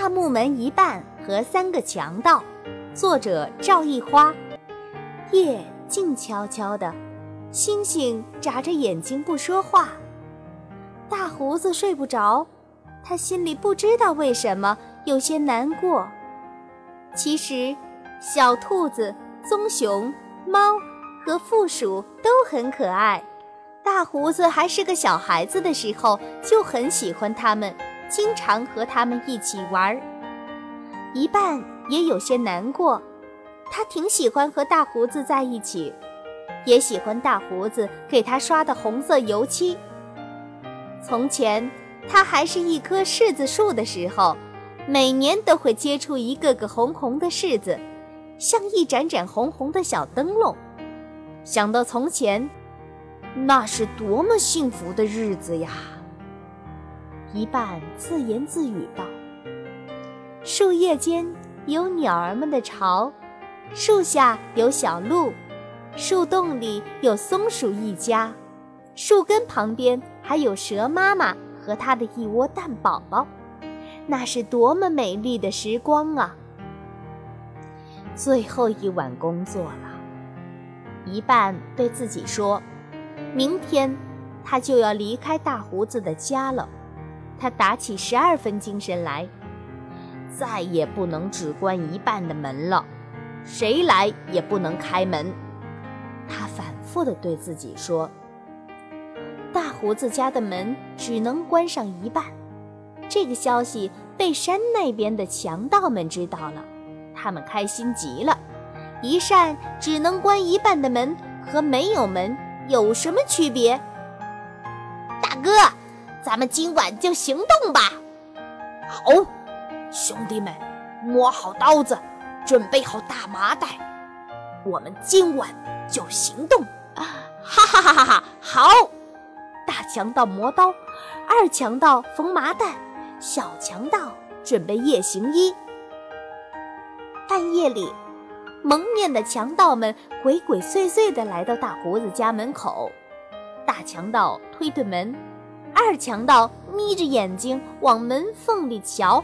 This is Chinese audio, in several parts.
大木门一半和三个强盗，作者赵一花。夜静悄悄的，星星眨着眼睛不说话。大胡子睡不着，他心里不知道为什么有些难过。其实，小兔子、棕熊、猫和负鼠都很可爱。大胡子还是个小孩子的时候，就很喜欢它们。经常和他们一起玩儿，一半也有些难过。他挺喜欢和大胡子在一起，也喜欢大胡子给他刷的红色油漆。从前他还是一棵柿子树的时候，每年都会结出一个个红红的柿子，像一盏盏红红的小灯笼。想到从前，那是多么幸福的日子呀！一半自言自语道：“树叶间有鸟儿们的巢，树下有小鹿，树洞里有松鼠一家，树根旁边还有蛇妈妈和它的一窝蛋宝宝。那是多么美丽的时光啊！”最后一晚工作了，一半对自己说：“明天他就要离开大胡子的家了。”他打起十二分精神来，再也不能只关一半的门了，谁来也不能开门。他反复地对自己说：“大胡子家的门只能关上一半。”这个消息被山那边的强盗们知道了，他们开心极了。一扇只能关一半的门和没有门有什么区别？咱们今晚就行动吧！好，兄弟们，摸好刀子，准备好大麻袋，我们今晚就行动！哈哈哈哈哈！好，大强盗磨刀，二强盗缝麻袋，小强盗准备夜行衣。半夜里，蒙面的强盗们鬼鬼祟祟地来到大胡子家门口，大强盗推推门。二强盗眯着眼睛往门缝里瞧，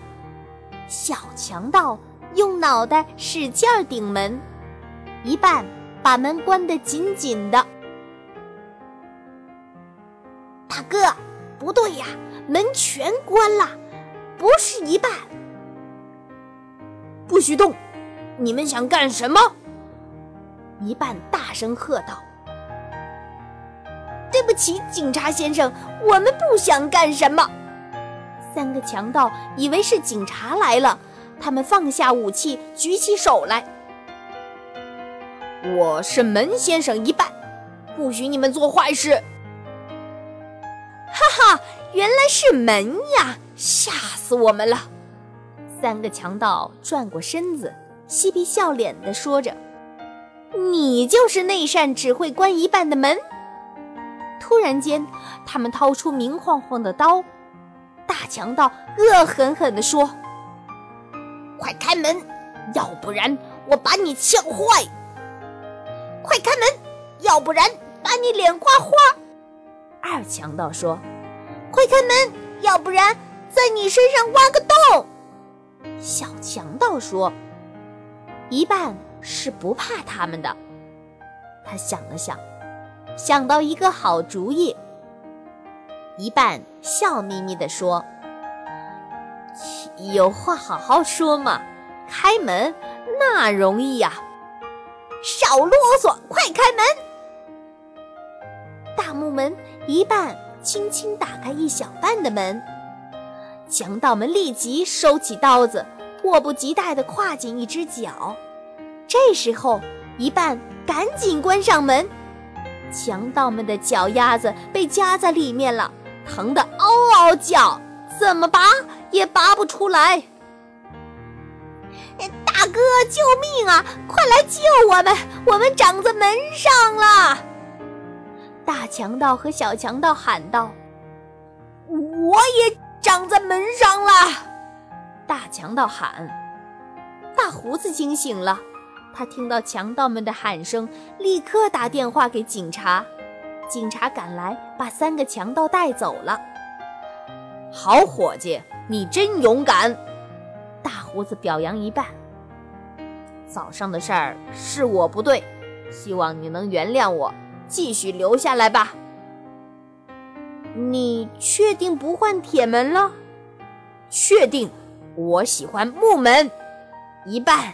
小强盗用脑袋使劲顶门，一半把门关得紧紧的。大哥，不对呀，门全关了，不是一半。不许动！你们想干什么？一半大声喝道。起，警察先生，我们不想干什么。三个强盗以为是警察来了，他们放下武器，举起手来。我是门先生一半，不许你们做坏事。哈哈，原来是门呀，吓死我们了！三个强盗转过身子，嬉皮笑脸地说着：“你就是那扇只会关一半的门。”突然间，他们掏出明晃晃的刀。大强盗恶狠狠地说：“快开门，要不然我把你呛坏！快开门，要不然把你脸刮花！”二强盗说：“快开门，要不然在你身上挖个洞！”小强盗说：“一半是不怕他们的。”他想了想。想到一个好主意，一半笑眯眯地说：“有话好好说嘛，开门那容易呀，少啰嗦，快开门！”大木门一半轻轻打开一小半的门，强盗们立即收起刀子，迫不及待地跨进一只脚。这时候，一半赶紧关上门。强盗们的脚丫子被夹在里面了，疼得嗷嗷叫，怎么拔也拔不出来。大哥，救命啊！快来救我们，我们长在门上了！大强盗和小强盗喊道：“我也长在门上了！”大强盗喊。大胡子惊醒了。他听到强盗们的喊声，立刻打电话给警察。警察赶来，把三个强盗带走了。好伙计，你真勇敢！大胡子表扬一半：“早上的事儿是我不对，希望你能原谅我，继续留下来吧。”你确定不换铁门了？确定，我喜欢木门。一半。